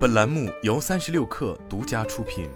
本栏目由三十六氪独家出品。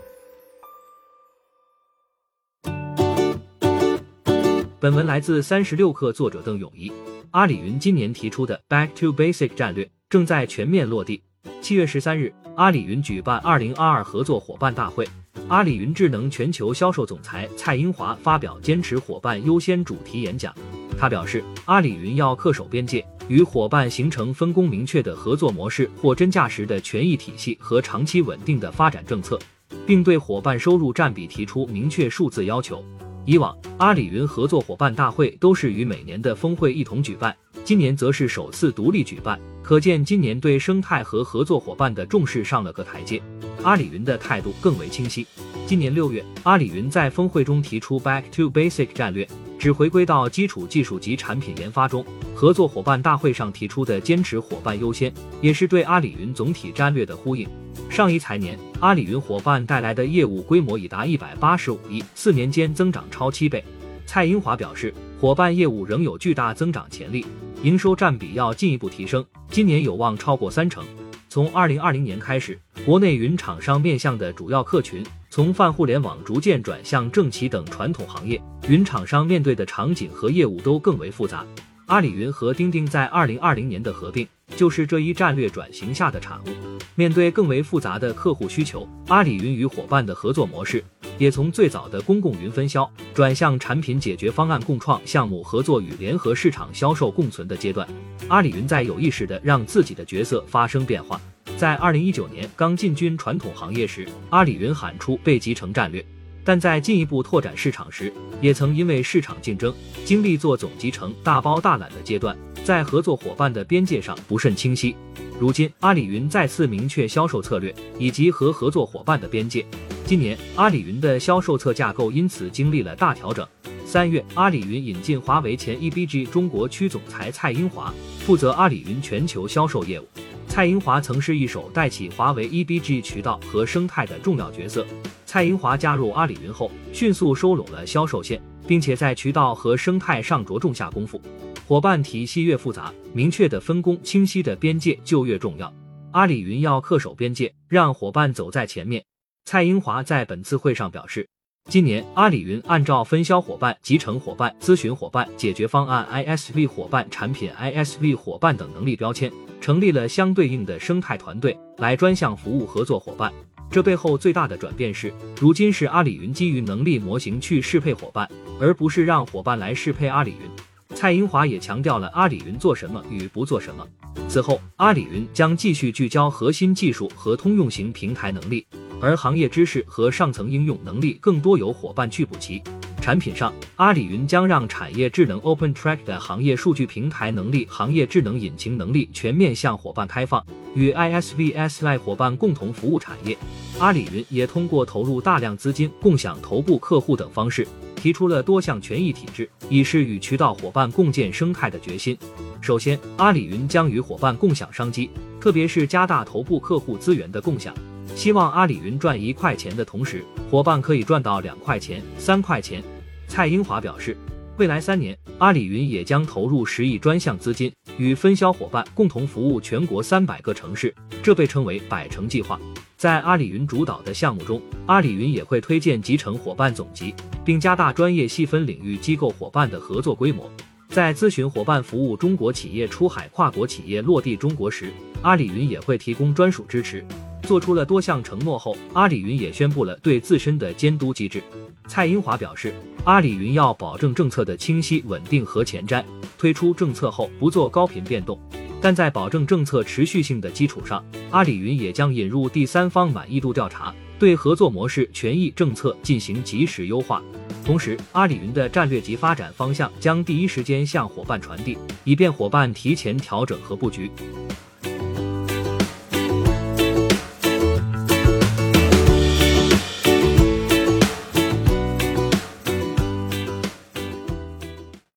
本文来自三十六氪，作者邓永怡。阿里云今年提出的 Back to Basic 战略正在全面落地。七月十三日，阿里云举办二零二二合作伙伴大会，阿里云智能全球销售总裁蔡英华发表坚持伙伴优先主题演讲。他表示，阿里云要恪守边界，与伙伴形成分工明确的合作模式货真价实的权益体系和长期稳定的发展政策，并对伙伴收入占比提出明确数字要求。以往，阿里云合作伙伴大会都是与每年的峰会一同举办，今年则是首次独立举办，可见今年对生态和合作伙伴的重视上了个台阶。阿里云的态度更为清晰。今年六月，阿里云在峰会中提出 Back to Basic 战略。只回归到基础技术及产品研发中，合作伙伴大会上提出的坚持伙伴优先，也是对阿里云总体战略的呼应。上一财年，阿里云伙伴带来的业务规模已达一百八十五亿，四年间增长超七倍。蔡英华表示，伙伴业务仍有巨大增长潜力，营收占比要进一步提升，今年有望超过三成。从二零二零年开始，国内云厂商面向的主要客群。从泛互联网逐渐转向政企等传统行业，云厂商面对的场景和业务都更为复杂。阿里云和钉钉在二零二零年的合并，就是这一战略转型下的产物。面对更为复杂的客户需求，阿里云与伙伴的合作模式也从最早的公共云分销，转向产品解决方案共创、项目合作与联合市场销售共存的阶段。阿里云在有意识地让自己的角色发生变化。在二零一九年刚进军传统行业时，阿里云喊出被集成战略，但在进一步拓展市场时，也曾因为市场竞争，经历做总集成、大包大揽的阶段，在合作伙伴的边界上不甚清晰。如今，阿里云再次明确销售策略以及和合作伙伴的边界。今年，阿里云的销售侧架构因此经历了大调整。三月，阿里云引进华为前 EBG 中国区总裁蔡英华，负责阿里云全球销售业务。蔡英华曾是一手带起华为 EBG 渠道和生态的重要角色。蔡英华加入阿里云后，迅速收拢了销售线，并且在渠道和生态上着重下功夫。伙伴体系越复杂，明确的分工、清晰的边界就越重要。阿里云要恪守边界，让伙伴走在前面。蔡英华在本次会上表示。今年，阿里云按照分销伙伴、集成伙伴、咨询伙伴、解决方案 ISV 伙伴、产品 ISV 伙伴等能力标签，成立了相对应的生态团队来专项服务合作伙伴。这背后最大的转变是，如今是阿里云基于能力模型去适配伙伴，而不是让伙伴来适配阿里云。蔡英华也强调了阿里云做什么与不做什么。此后，阿里云将继续聚焦核心技术和通用型平台能力。而行业知识和上层应用能力更多由伙伴去补齐。产品上，阿里云将让产业智能 OpenTrack 的行业数据平台能力、行业智能引擎能力全面向伙伴开放，与 ISVSI 伙伴共同服务产业。阿里云也通过投入大量资金、共享头部客户等方式，提出了多项权益体制，以示与渠道伙伴共建生态的决心。首先，阿里云将与伙伴共享商机，特别是加大头部客户资源的共享。希望阿里云赚一块钱的同时，伙伴可以赚到两块钱、三块钱。蔡英华表示，未来三年，阿里云也将投入十亿专项资金，与分销伙伴共同服务全国三百个城市，这被称为“百城计划”。在阿里云主导的项目中，阿里云也会推荐集成伙伴总集，并加大专业细分领域机构伙伴的合作规模。在咨询伙伴服务中国企业出海、跨国企业落地中国时，阿里云也会提供专属支持。做出了多项承诺后，阿里云也宣布了对自身的监督机制。蔡英华表示，阿里云要保证政策的清晰、稳定和前瞻，推出政策后不做高频变动，但在保证政策持续性的基础上，阿里云也将引入第三方满意度调查，对合作模式、权益政策进行及时优化。同时，阿里云的战略及发展方向将第一时间向伙伴传递，以便伙伴提前调整和布局。